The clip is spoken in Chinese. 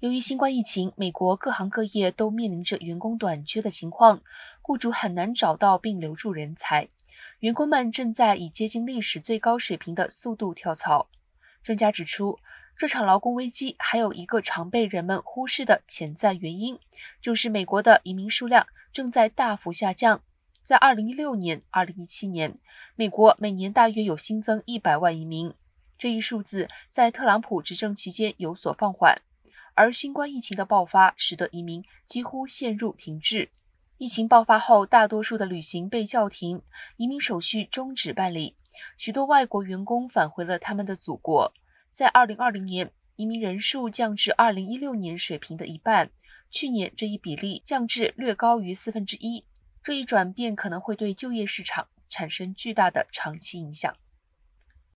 由于新冠疫情，美国各行各业都面临着员工短缺的情况，雇主很难找到并留住人才，员工们正在以接近历史最高水平的速度跳槽。专家指出，这场劳工危机还有一个常被人们忽视的潜在原因，就是美国的移民数量正在大幅下降。在2016年、2017年，美国每年大约有新增100万移民，这一数字在特朗普执政期间有所放缓。而新冠疫情的爆发，使得移民几乎陷入停滞。疫情爆发后，大多数的旅行被叫停，移民手续终止办理，许多外国员工返回了他们的祖国。在2020年，移民人数降至2016年水平的一半，去年这一比例降至略高于四分之一。这一转变可能会对就业市场产生巨大的长期影响。